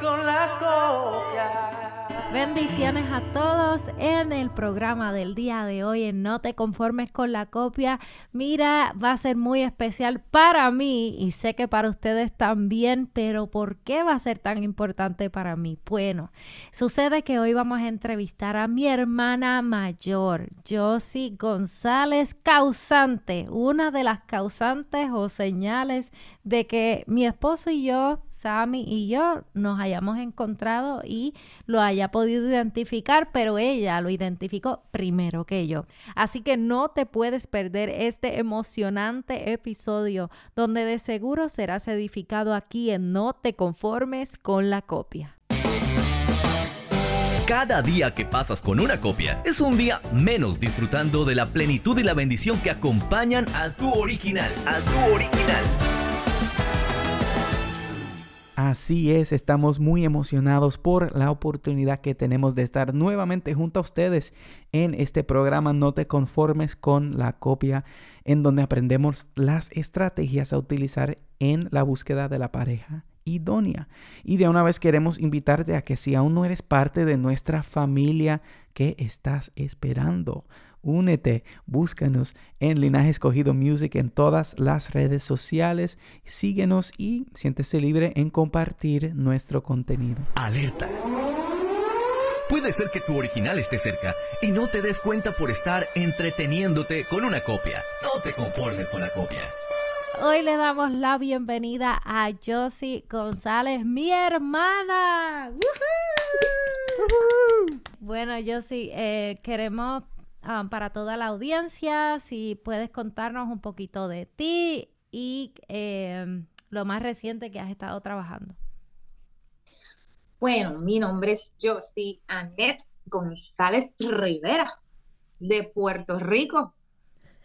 con la copia. Bendiciones a todos en el programa del día de hoy en No te conformes con la copia. Mira, va a ser muy especial para mí y sé que para ustedes también, pero ¿por qué va a ser tan importante para mí? Bueno, sucede que hoy vamos a entrevistar a mi hermana mayor, Josie González, causante, una de las causantes o señales de que mi esposo y yo, Sammy y yo, nos hayamos encontrado y lo haya podido identificar, pero ella lo identificó primero que yo. Así que no te puedes perder este emocionante episodio donde de seguro serás edificado aquí en No te conformes con la copia. Cada día que pasas con una copia es un día menos disfrutando de la plenitud y la bendición que acompañan a tu original, a tu original. Así es, estamos muy emocionados por la oportunidad que tenemos de estar nuevamente junto a ustedes en este programa No te conformes con la copia, en donde aprendemos las estrategias a utilizar en la búsqueda de la pareja idónea. Y de una vez queremos invitarte a que si aún no eres parte de nuestra familia, ¿qué estás esperando? Únete, búscanos en Linaje Escogido Music en todas las redes sociales, síguenos y siéntese libre en compartir nuestro contenido. Alerta. Puede ser que tu original esté cerca y no te des cuenta por estar entreteniéndote con una copia. No te conformes con la copia. Hoy le damos la bienvenida a Josie González, mi hermana. Bueno, Josie, eh, queremos Para toda la audiencia, si puedes contarnos un poquito de ti y em, lo más reciente que has estado trabajando. Bueno, mi nombre es Josie Annette González Rivera, de Puerto Rico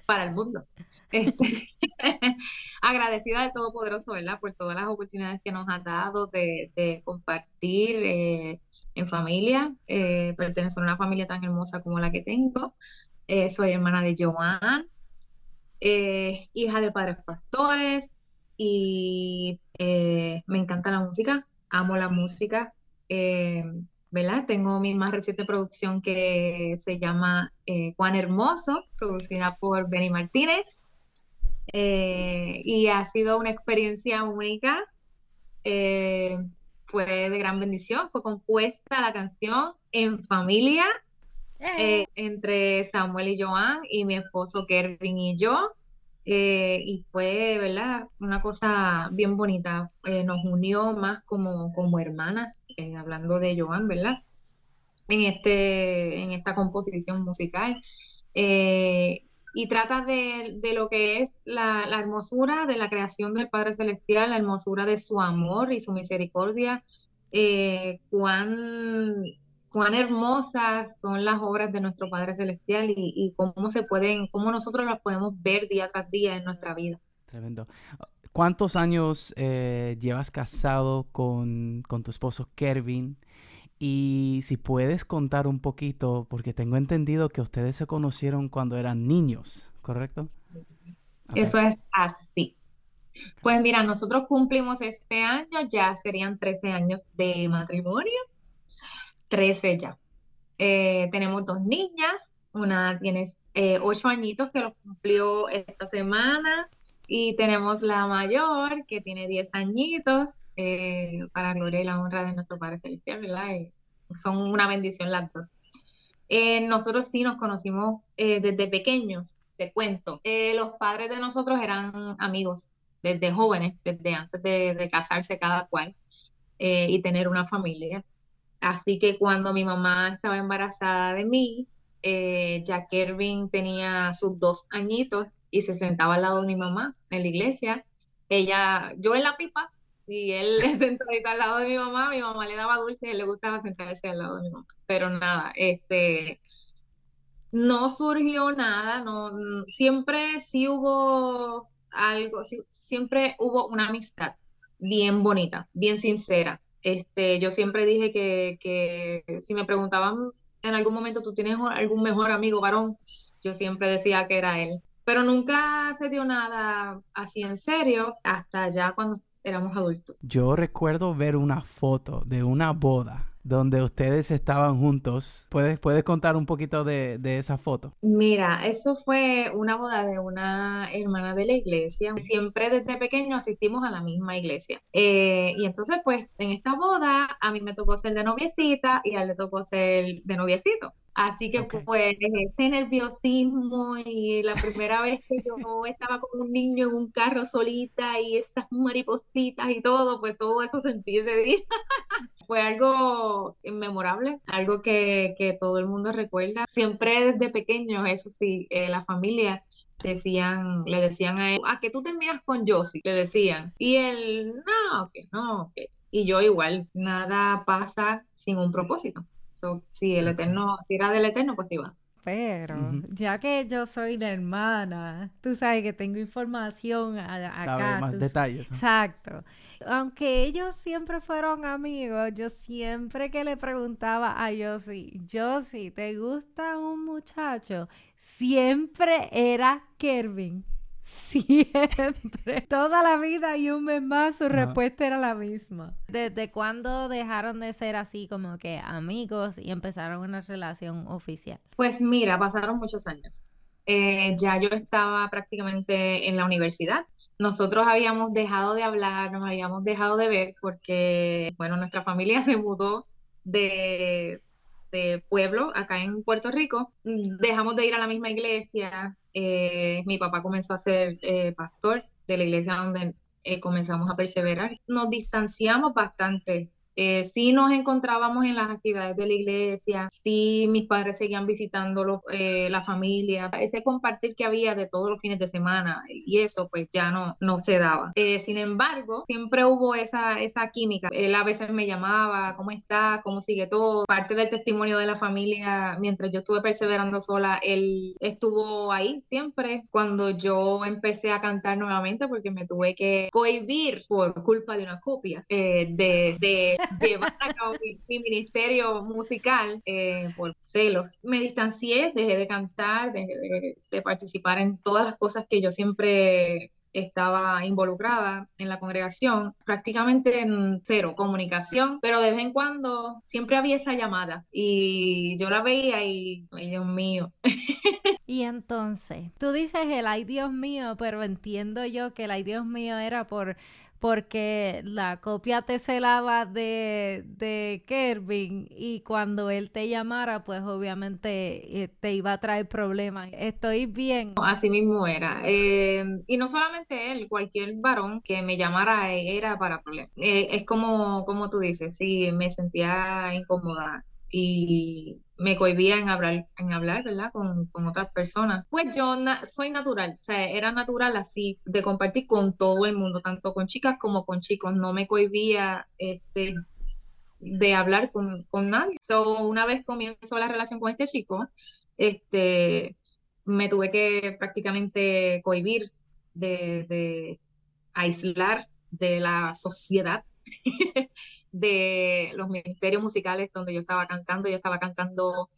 para el mundo. Este, agradecida de Todopoderoso, ¿verdad? Por todas las oportunidades que nos ha dado de, compartir eh, en familia, eh, pertenecer a una familia tan hermosa como la que tengo. Eh, soy hermana de Joan, eh, hija de padres pastores y eh, me encanta la música, amo la música. ¿verdad? Tengo mi más reciente producción que se llama Juan Hermoso, producida por Benny Martínez. y ha sido una experiencia única fue de gran bendición, fue compuesta la canción en familia eh. Eh, entre Samuel y Joan y mi esposo Kervin y yo. Eh, y fue, ¿verdad? Una cosa bien bonita. nos unió más como, como hermanas, hablando de Joan, ¿verdad? En, este, en esta composición musical. Y trata de, de, lo que es la, la, hermosura de la creación del Padre Celestial, la hermosura de su amor y su misericordia, cuán cuán hermosas son las obras de nuestro Padre Celestial y, cómo se pueden, cómo nosotros las podemos ver día tras día en nuestra vida. Tremendo. ¿Cuántos años eh, llevas casado con, tu esposo Kervin? Y si puedes contar un poquito, porque tengo entendido que ustedes se conocieron cuando eran niños, ¿correcto? Eso es así. Pues mira, nosotros cumplimos este año, ya serían 13 años de matrimonio. 13 ya. Eh, tenemos dos niñas, una tiene eh, ocho añitos que lo cumplió esta semana y tenemos la mayor que tiene 10 añitos, eh, para gloria y la honra de nuestro Padre Celestial, ¿verdad? son una bendición las dos. nosotros sí nos conocimos desde pequeños, te cuento. los padres de nosotros eran amigos desde jóvenes, desde antes de casarse cada cual y tener una familia. Así que cuando mi mamá estaba embarazada de mí, eh, ya Kervin tenía sus dos añitos y se sentaba al lado de mi mamá en la iglesia. Ella, yo en la pipa y él sentadito al lado de mi mamá, mi mamá le daba dulce y él le gustaba sentarse al lado de mi mamá. Pero nada, este, no surgió nada, no, siempre sí hubo algo, siempre hubo una amistad bien bonita, bien sincera. Este, yo siempre dije que, si me preguntaban en algún momento, ¿tú tienes algún mejor amigo varón? Yo siempre decía que era él. Pero nunca se dio nada así en serio hasta ya cuando éramos adultos. Yo recuerdo ver una foto de una boda donde ustedes estaban juntos. ¿Puedes, puedes contar un poquito de, de esa foto? Mira, eso fue una boda de una hermana de la iglesia. Siempre desde pequeño asistimos a la misma iglesia. Eh, y entonces, pues, en esta boda a mí me tocó ser de noviecita y a él le tocó ser de noviecito. Así que Ok. pues ese nerviosismo y la primera vez que yo estaba con un niño en un carro solita y estas maripositas y todo, pues todo eso sentí ese día. Fue algo memorable, algo que, que todo el mundo recuerda. Siempre desde pequeños, eso sí, eh, la familia decían, le decían a él, a que tú terminas con Josie, le decían. Y él, no, que no, que. Y yo igual, nada pasa sin un propósito. So, si el eterno, si era del eterno, pues iba. Pero, Ujú. ya que yo soy la hermana, tú sabes que tengo información a- Sabe acá. más tú- detalles. ¿no? Exacto. Aunque ellos siempre fueron amigos, yo siempre que le preguntaba a Yossi, Yossi, ¿te gusta un muchacho? Siempre era Kervin. Siempre. Toda la vida y un mes más su respuesta era la misma. ¿Desde cuándo dejaron de ser así como que amigos y empezaron una relación oficial? Pues mira, pasaron muchos años. Eh, ya yo estaba prácticamente en la universidad. Nosotros habíamos dejado de hablar, nos habíamos dejado de ver porque, bueno, nuestra familia se mudó de, pueblo acá en Puerto Rico. Dejamos de ir a la misma iglesia. Eh, mi papá comenzó a ser eh, pastor de la iglesia donde eh, comenzamos a perseverar. Nos distanciamos bastante. Eh, sí nos encontrábamos en las actividades de la iglesia, sí mis padres seguían visitando eh, la familia, ese compartir que había de todos los fines de semana y eso pues ya no, no se daba. Eh, sin embargo, siempre hubo esa, esa química. Él a veces me llamaba, ¿cómo está? ¿Cómo sigue todo? Parte del testimonio de la familia, mientras yo estuve perseverando sola, él estuvo ahí siempre. Cuando yo empecé a cantar nuevamente, porque me tuve que cohibir por culpa de una copia, eh, de llevar a mi ministerio musical eh, por celos. Me distancié, dejé de cantar, dejé de, de participar en todas las cosas que yo siempre estaba involucrada en la congregación, prácticamente en cero comunicación, pero de vez en cuando siempre había esa llamada y yo la veía y, ay Dios mío, Y entonces, tú dices el ay Dios mío, pero entiendo yo que el ay Dios mío era por porque la copia te celaba de, de Kervin y cuando él te llamara, pues obviamente eh, te iba a traer problemas. Estoy bien. así mismo era. Eh, y no solamente él, cualquier varón que me llamara era para problemas. Eh, es como, como tú dices, sí, me sentía incómoda y me cohibía en hablar, en hablar, ¿verdad? Con, con otras personas. Pues yo soy natural, o sea, era natural así, de compartir con todo el mundo, tanto con chicas como con chicos. No me cohibía este, de hablar con, con nadie. So, una vez comienzo la relación con este chico, este, me tuve que prácticamente cohibir de aislar de la sociedad de los ministerios musicales donde yo estaba cantando. Yo estaba cantando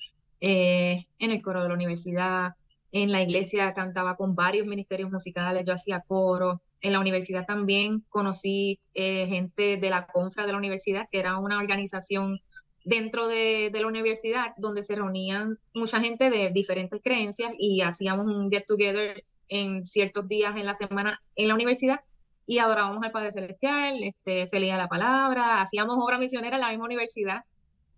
eh, en el coro de la universidad, en la iglesia cantaba con varios ministerios musicales, yo hacía coro. En la universidad también conocí eh, gente de la Confra de la universidad, que era una organización dentro de, de la universidad donde se reunían mucha gente de diferentes creencias y hacíamos un get together en ciertos días en la semana en la universidad y adorábamos al Padre Celestial, este, se leía la palabra, hacíamos obra misionera en la misma universidad.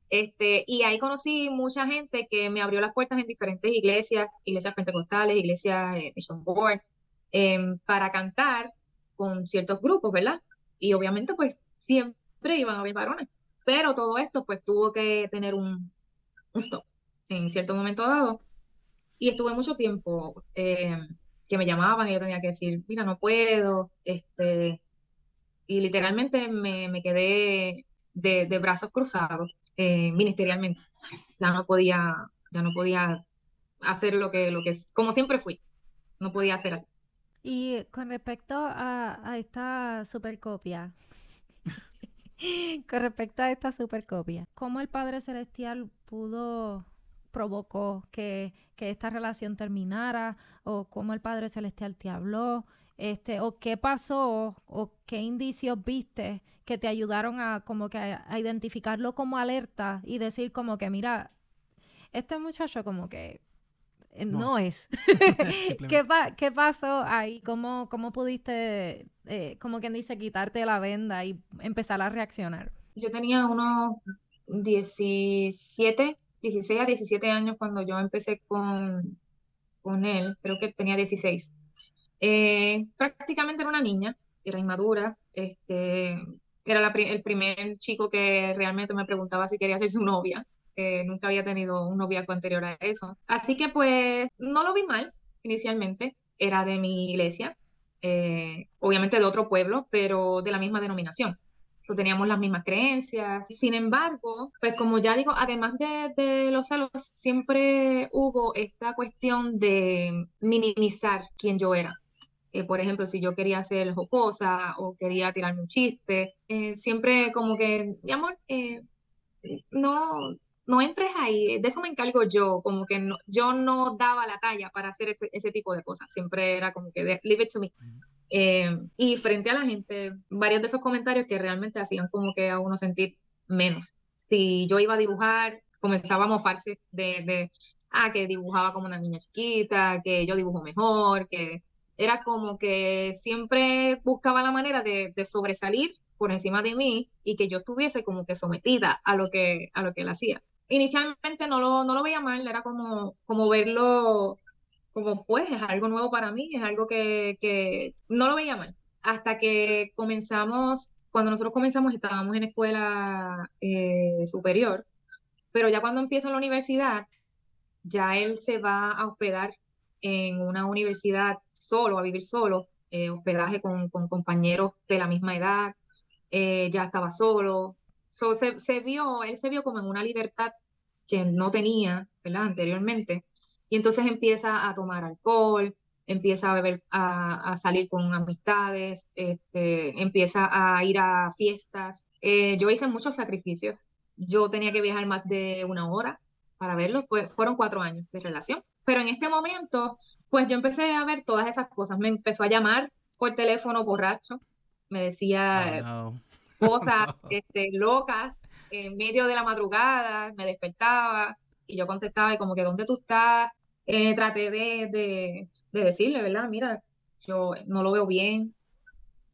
Este, y ahí conocí mucha gente que me abrió las puertas en diferentes iglesias, iglesias pentecostales, iglesias eh, Mission Board, em, para cantar con ciertos grupos, ¿verdad? Y obviamente pues siempre iban a haber varones, pero todo esto pues tuvo que tener un, un stop en cierto momento dado. Y estuve mucho tiempo em, que me llamaban y yo tenía que decir, mira, no puedo, este, y literalmente me, me quedé de, de brazos cruzados eh, ministerialmente. Ya no podía, ya no podía hacer lo que, lo que, como siempre fui, no podía hacer así. Y con respecto a, a esta supercopia, con respecto a esta supercopia, ¿cómo el Padre Celestial pudo, provocó que, que esta relación terminara? ¿O cómo el Padre Celestial te habló? este, o qué pasó, o qué indicios viste que te ayudaron a como que a, identificarlo como alerta y decir como que, mira, este muchacho como que eh, no, es. ¿Qué, ¿Qué, pasó ahí? ¿Cómo, cómo pudiste, eh, como quien dice, quitarte la venda y empezar a reaccionar? Yo tenía unos 17, 16 a 17 años cuando yo empecé con, con él, creo que tenía 16. Eh, prácticamente era una niña, era inmadura, este, era el primer chico que realmente me preguntaba si quería ser su novia. nunca había tenido un noviazgo anterior a eso. Así que pues no lo vi mal inicialmente, era de mi iglesia, eh, obviamente de otro pueblo, pero de la misma denominación teníamos las mismas creencias. Sin embargo, pues como ya digo, además de, los celos, siempre hubo esta cuestión de minimizar quién yo era. Eh, por ejemplo, si yo quería hacer jocosa o quería tirarme un chiste, eh, siempre como que, mi amor, eh, no, no entres ahí, de eso me encargo yo, como que no, yo no daba la talla para hacer ese, ese tipo de cosas, siempre era como que, leave it to me. Eh, y frente a la gente, varios de esos comentarios que realmente hacían como que a uno sentir menos. Si yo iba a dibujar, comenzaba a mofarse de, de ah, que dibujaba como una niña chiquita, que yo dibujo mejor, que era como que siempre buscaba la manera de, de, sobresalir por encima de mí y que yo estuviese como que sometida a lo que, a lo que él hacía. Inicialmente no lo, no lo veía mal, era como, como verlo como pues es algo nuevo para mí, es algo que, que no lo veía mal. Hasta que comenzamos, cuando nosotros comenzamos estábamos en escuela eh, superior, pero ya cuando empieza la universidad, ya él se va a hospedar en una universidad solo, a vivir solo, eh, hospedaje con, con, compañeros de la misma edad, eh, ya estaba solo. se, se, vio, él se vio como en una libertad que no tenía. Anteriormente. Y entonces empieza a tomar alcohol, empieza a beber, a, salir con amistades, este, empieza a ir a fiestas. Eh, yo hice muchos sacrificios. Yo tenía que viajar más de una hora para verlo. Pues fueron cuatro años de relación. Pero en este momento, pues yo empecé a ver todas esas cosas. Me empezó a llamar por teléfono borracho. Me decía oh, cosas este, locas en medio de la madrugada. Me despertaba y yo contestaba y como que, ¿dónde tú estás? Eh, traté de, decirle, ¿verdad? Mira, yo no lo veo bien,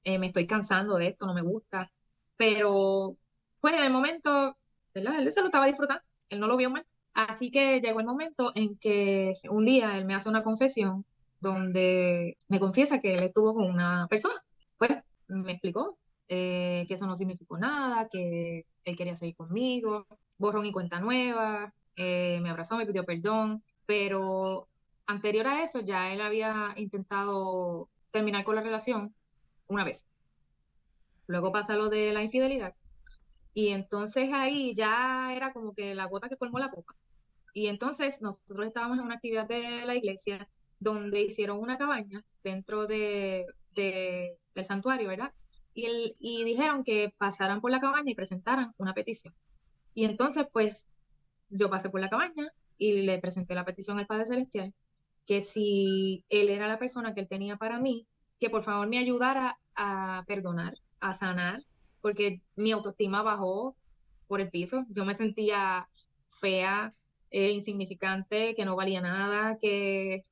eh, me estoy cansando de esto, no me gusta, pero pues en el momento, ¿verdad? Él se lo estaba disfrutando, él no lo vio mal. Así que llegó el momento en que un día él me hace una confesión donde me confiesa que él estuvo con una persona. Pues me explicó eh, que eso no significó nada, que él quería seguir conmigo, borrón y cuenta nueva, me abrazó, me pidió perdón, pero anterior a eso ya él había intentado terminar con la relación una vez. Luego pasa lo de la infidelidad. Y entonces ahí ya era como que la gota que colmó la copa. Y entonces nosotros estábamos en una actividad de la iglesia donde hicieron una cabaña dentro de, del santuario, ¿verdad? Y, el, y dijeron que pasaran por la cabaña y presentaran una petición. Y entonces, pues, yo pasé por la cabaña, y le presenté la petición al Padre Celestial, que si él era la persona que él tenía para mí, que por favor me ayudara a perdonar, a sanar, porque mi autoestima bajó por el piso, yo me sentía fea, eh, insignificante, que no valía nada, que,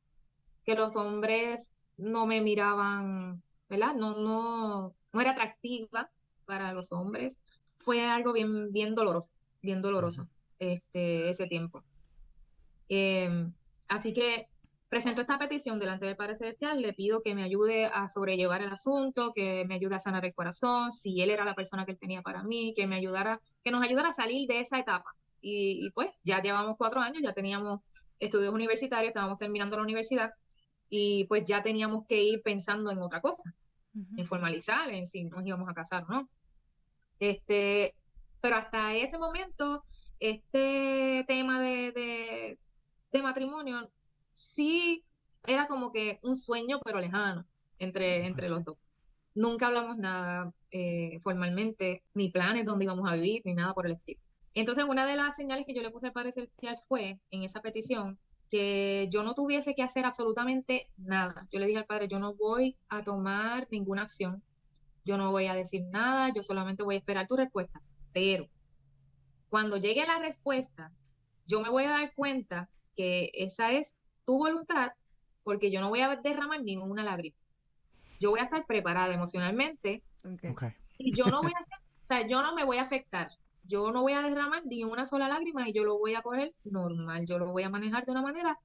que los hombres no me miraban, ¿verdad? No, no, no era atractiva para los hombres. Fue algo bien, bien doloroso, bien doloroso este, ese tiempo. Em, así que presento esta petición delante del Padre Celestial, le pido que me ayude a sobrellevar el asunto, que me ayude a sanar el corazón, si él era la persona que él tenía para mí, que me ayudara, que nos ayudara a salir de esa etapa. Y, pues ya llevamos cuatro años, ya teníamos estudios universitarios, estábamos terminando la universidad y pues ya teníamos que ir pensando en otra cosa, en formalizar, en si nos íbamos a casar no. Este, pero hasta ese momento, este tema de de matrimonio sí era como que un sueño, pero lejano entre, entre los dos. Nunca hablamos nada eh, formalmente, ni planes dónde íbamos a vivir, ni nada por el estilo. Entonces, una de las señales que yo le puse al Padre Celestial fue, en esa petición, que yo no tuviese que hacer absolutamente nada. Yo le dije al padre, yo no voy a tomar ninguna acción, yo no voy a decir nada, yo solamente voy a esperar tu respuesta. Pero cuando llegue la respuesta, yo me voy a dar cuenta que esa es tu voluntad, porque yo no voy a derramar ninguna lágrima. Yo voy a estar preparada emocionalmente y yo no voy a hacer, o sea, yo no me voy a afectar. Yo no voy a derramar ni una sola lágrima y yo lo voy a coger normal. Yo lo voy a manejar de una manera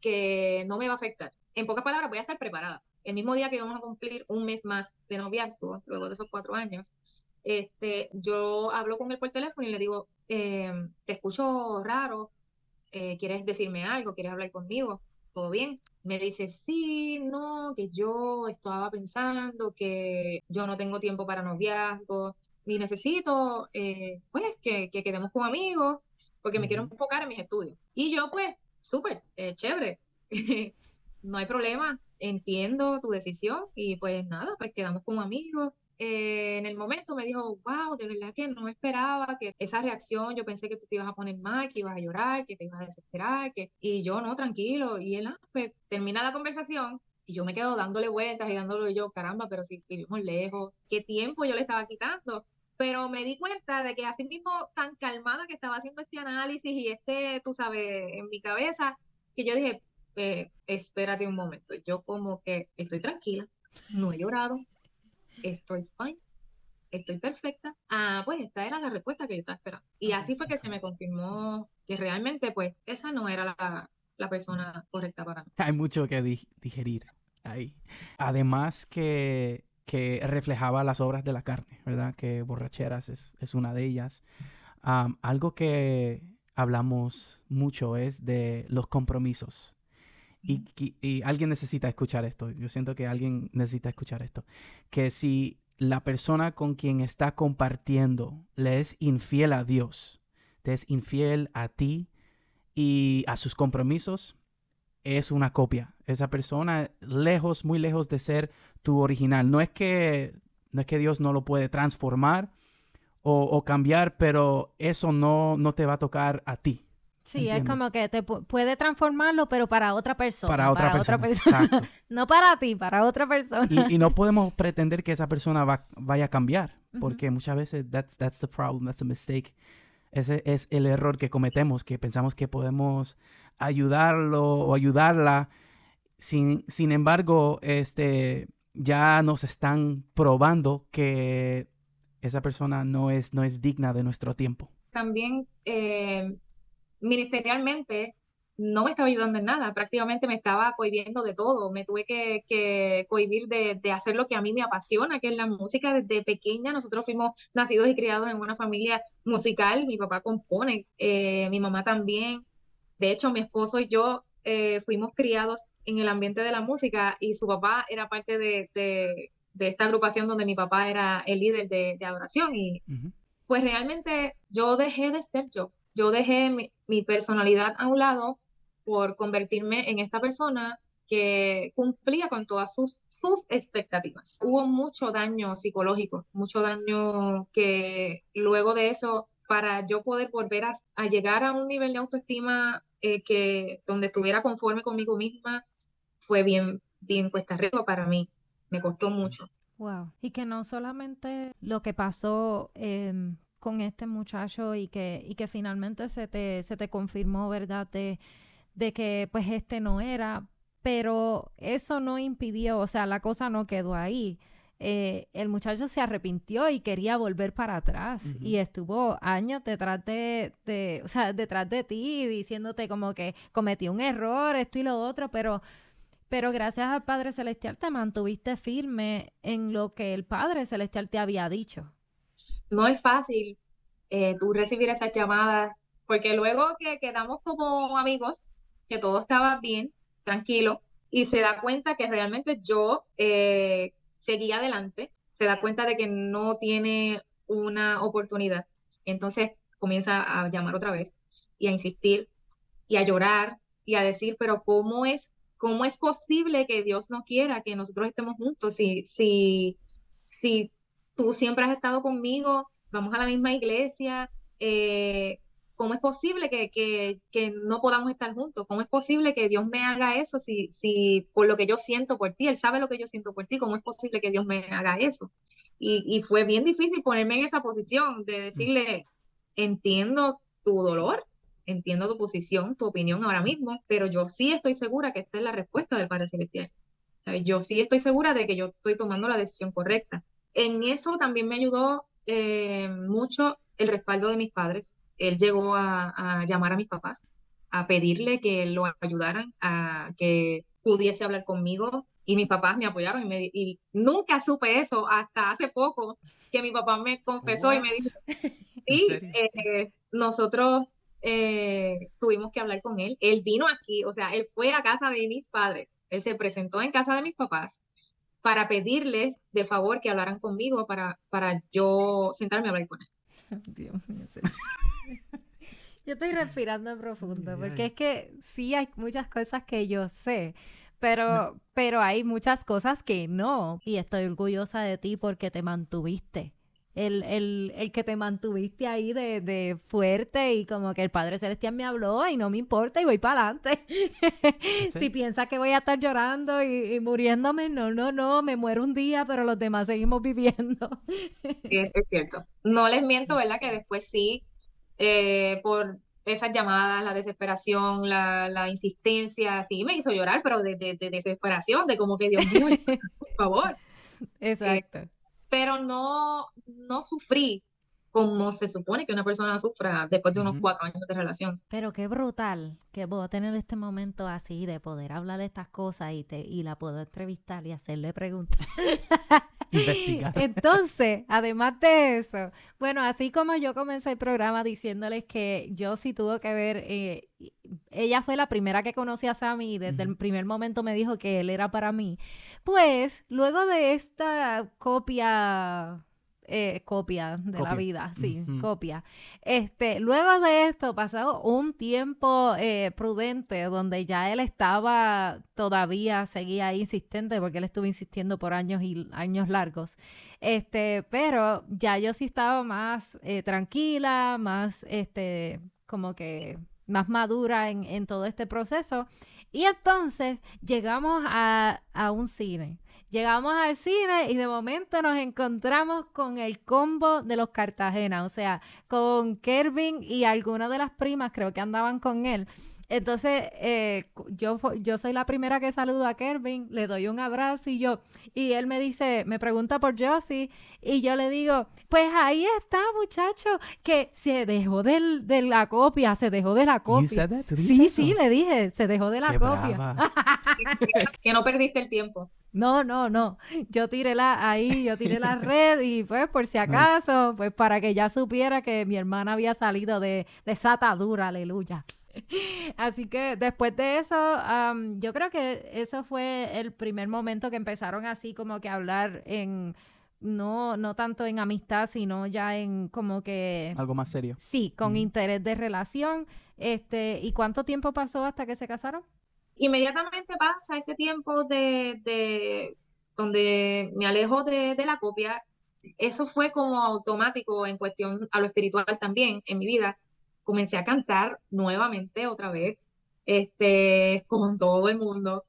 que no me va a afectar. En pocas palabras, voy a estar preparada. El mismo día que vamos a cumplir un mes más de noviazgo, luego de esos cuatro años, este, yo hablo con él por teléfono y le digo, em, te escucho raro, eh, ¿quieres decirme algo? ¿Quieres hablar conmigo? ¿Todo bien? Me dice, sí, no, que yo estaba pensando que yo no tengo tiempo para noviazgo y necesito, eh, pues, que, quedemos como amigos porque me quiero enfocar en mis estudios. Y yo, pues, súper, eh, chévere, no hay problema, entiendo tu decisión y pues nada, pues quedamos como amigos eh, en el momento me dijo, wow, de verdad que no esperaba que esa reacción, yo pensé que tú te ibas a poner mal, que ibas a llorar, que te ibas a desesperar, que... y yo no, tranquilo. Y él, ah, pues termina la conversación y yo me quedo dándole vueltas y dándole yo, caramba, pero si vivimos lejos, ¿qué tiempo yo le estaba quitando? Pero me di cuenta de que así mismo tan calmada que estaba haciendo este análisis y este, tú sabes, en mi cabeza, que yo dije, eh, espérate un momento, yo como que estoy tranquila, no he llorado, estoy fine, estoy perfecta. Ah, pues esta era la respuesta que yo estaba esperando. Y así fue que se me confirmó que realmente, pues, esa no era la, persona correcta para mí. Hay mucho que digerir ahí. Además que, que reflejaba las obras de la carne, ¿verdad? Que borracheras es, una de ellas. algo que hablamos mucho es de los compromisos. Y, alguien necesita escuchar esto. Yo siento que alguien necesita escuchar esto. Que si la persona con quien está compartiendo le es infiel a Dios, te es infiel a ti y a sus compromisos, es una copia. Esa persona lejos, muy lejos de ser tu original. No es que, no es que Dios no lo puede transformar o, cambiar, pero eso no, no te va a tocar a ti. Sí, es como que te puede transformarlo, pero para otra persona. Para otra persona. no para ti, para otra persona. Y, no podemos pretender que esa persona va, vaya a cambiar, porque muchas veces that's, that's the problem, that's the mistake. Ese es el error que cometemos, que pensamos que podemos ayudarlo o ayudarla. Sin, sin embargo, este, ya nos están probando que esa persona no es, no es digna de nuestro tiempo. También eh, ministerialmente no me estaba ayudando en nada, prácticamente me estaba cohibiendo de todo, me tuve que, que cohibir de, hacer lo que a mí me apasiona, que es la música. Desde pequeña, nosotros fuimos nacidos y criados en una familia musical, mi papá compone, eh, mi mamá también, de hecho mi esposo y yo eh, fuimos criados en el ambiente de la música y su papá era parte de, esta agrupación donde mi papá era el líder de, adoración y pues realmente yo dejé de ser yo, yo dejé mi, personalidad a un lado por convertirme en esta persona que cumplía con todas sus, sus expectativas. Hubo mucho daño psicológico, mucho daño que luego de eso, para yo poder volver a, llegar a un nivel de autoestima eh, que donde estuviera conforme conmigo misma, fue bien, bien cuesta arriba para mí. Me costó mucho. Wow. Y que no solamente lo que pasó eh, con este muchacho y que, y que finalmente se te, se te confirmó, ¿verdad? De, de que pues este no era, pero eso no impidió, o sea, la cosa no quedó ahí. Eh, el muchacho se arrepintió y quería volver para atrás y estuvo años detrás de, de, o sea, detrás de ti diciéndote como que cometí un error, esto y lo otro, pero, pero gracias al Padre Celestial te mantuviste firme en lo que el Padre Celestial te había dicho no es fácil eh, tú recibir esas llamadas, porque luego que quedamos como amigos, que todo estaba bien, tranquilo, y se da cuenta que realmente yo eh, seguía adelante, se da cuenta de que no tiene una oportunidad. Entonces comienza a llamar otra vez y a insistir y a llorar y a decir, pero ¿cómo es, cómo es posible que Dios no quiera que nosotros estemos juntos si, si, si tú siempre has estado conmigo, vamos a la misma iglesia, eh, ¿cómo es posible que, que, que, no podamos estar juntos? ¿Cómo es posible que Dios me haga eso si, si por lo que yo siento por ti, Él sabe lo que yo siento por ti, ¿cómo es posible que Dios me haga eso? Y, y fue bien difícil ponerme en esa posición de decirle, entiendo tu dolor, entiendo tu posición, tu opinión ahora mismo, pero yo sí estoy segura que esta es la respuesta del Padre Celestial. Yo sí estoy segura de que yo estoy tomando la decisión correcta. En eso también me ayudó eh, mucho el respaldo de mis padres. Él llegó a, llamar a mis papás, a pedirle que lo ayudaran, a que pudiese hablar conmigo. Y mis papás me apoyaron y, me, y nunca supe eso hasta hace poco que mi papá me confesó y me dijo, sí, eh, nosotros eh, tuvimos que hablar con él. Él vino aquí, o sea, él fue a casa de mis padres, él se presentó en casa de mis papás para pedirles de favor que hablaran conmigo para, para yo sentarme a hablar con él. Dios mío. Yo estoy respirando profundo, porque es que sí hay muchas cosas que yo sé, pero, pero hay muchas cosas que no. Y estoy orgullosa de ti porque te mantuviste el, el, el, que te mantuviste ahí de, de, fuerte y como que el Padre Celestial me habló y no me importa y voy para adelante. si piensas que voy a estar llorando y, muriéndome, no, no, no, me muero un día, pero los demás seguimos viviendo. es, cierto. No les miento, ¿verdad? Que después sí, eh, por esas llamadas, la desesperación, la, la, insistencia, sí me hizo llorar, pero de, de, desesperación, de como que Dios mío, por favor. Exacto pero no, no sufrí como se supone que una persona sufra después de unos cuatro años de relación. Pero qué brutal que puedo tener este momento así de poder hablar de estas cosas y, te, y la puedo entrevistar y hacerle preguntas. Investigar. Entonces, además de eso, bueno, así como yo comencé el programa diciéndoles que yo sí tuvo que ver, eh, ella fue la primera que conocí a Sammy y desde el primer momento me dijo que él era para mí. Pues, luego de esta copia eh, copia de la vida, sí, copia. Este, luego de esto, pasado un tiempo eh, prudente donde ya él estaba todavía, seguía insistente porque él estuvo insistiendo por años y años largos. Este, pero ya yo sí estaba más eh, tranquila, más, este, como que más madura en, en todo este proceso. Y entonces llegamos a, a un cine Llegamos al cine y de momento nos encontramos con el combo de los Cartagena, o sea, con Kervin y algunas de las primas, creo que andaban con él. Entonces, eh, yo, yo soy la primera que saludo a Kervin, le doy un abrazo y yo, y él me dice, me pregunta por Josie, y yo le digo, pues ahí está, muchacho, que se dejó del, de la copia, se dejó de la copia. Sí, sí, le dije, se dejó de la copia. que no perdiste el tiempo. No, no, no. Yo tiré la ahí, yo tiré la red y pues por si acaso, pues para que ya supiera que mi hermana había salido de, de esa atadura, aleluya. Así que después de eso, yo creo que eso fue el primer momento que empezaron así como que a hablar en, no, no tanto en amistad, sino ya en como que... Algo más serio. Sí, con interés de relación. Este, ¿Y cuánto tiempo pasó hasta que se casaron? Inmediatamente pasa este tiempo de, de donde me alejo de, de la copia. Eso fue como automático en cuestión a lo espiritual también en mi vida comencé a cantar nuevamente otra vez, este, con todo el mundo.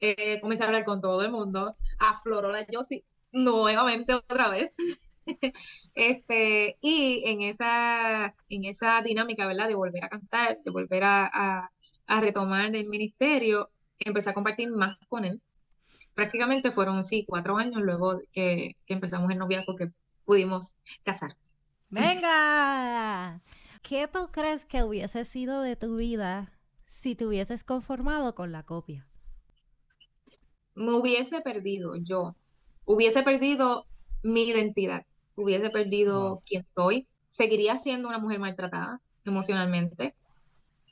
Eh, comencé a hablar con todo el mundo. Afloró la Josie nuevamente otra vez. este, y en esa, en esa dinámica, ¿verdad? De volver a cantar, de volver a, a, retomar el ministerio, empecé a compartir más con él. Prácticamente fueron, sí, cuatro años luego que, que empezamos el noviazgo que pudimos casarnos. ¡Venga! ¿Qué tú crees que hubiese sido de tu vida si te hubieses conformado con la copia? Me hubiese perdido yo, hubiese perdido mi identidad, hubiese perdido quién soy, seguiría siendo una mujer maltratada emocionalmente,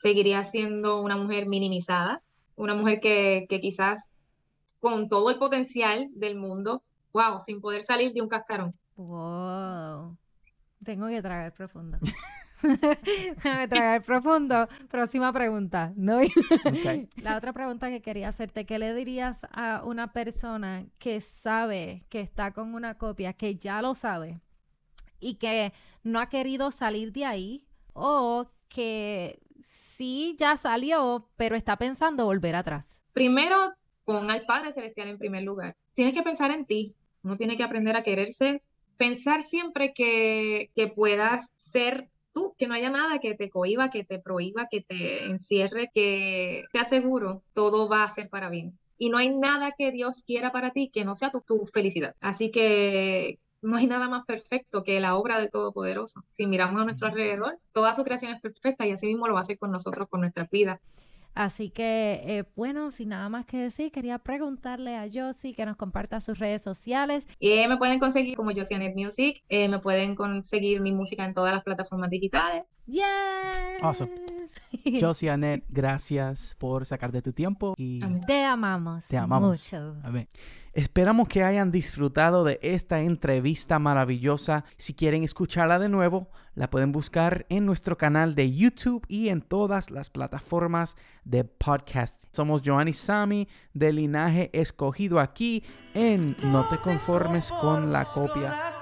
seguiría siendo una mujer minimizada, una mujer que, que quizás con todo el potencial del mundo, wow, sin poder salir de un cascarón. Wow. Tengo que tragar profundo. Déjame tragar profundo. Próxima pregunta. ¿no? La otra pregunta que quería hacerte, ¿qué le dirías a una persona que sabe que está con una copia, que ya lo sabe y que no ha querido salir de ahí o que sí ya salió, pero está pensando volver atrás? Primero, pon al Padre Celestial en primer lugar. Tienes que pensar en ti. Uno tiene que aprender a quererse. Pensar siempre que, que puedas ser tú, que no haya nada que te cohiba, que te prohíba, que te encierre, que te aseguro, todo va a ser para bien. Y no hay nada que Dios quiera para ti que no sea tu, tu felicidad. Así que no hay nada más perfecto que la obra del Todopoderoso. Si miramos a nuestro alrededor, toda su creación es perfecta y así mismo lo va a hacer con nosotros, con nuestras vidas. Así que, eh, bueno, sin nada más que decir, quería preguntarle a Josie que nos comparta sus redes sociales. Eh, me pueden conseguir como Josianet Music, eh, me pueden conseguir mi música en todas las plataformas digitales. ¡Yes! Awesome. Josie Annette, gracias por sacar de tu tiempo y Amén. Te amamos. te amamos. Mucho. Amén. Esperamos que hayan disfrutado de esta entrevista maravillosa. Si quieren escucharla de nuevo, la pueden buscar en nuestro canal de YouTube y en todas las plataformas de podcast. Somos Joanny Sami de Linaje Escogido aquí en No te conformes con la copia.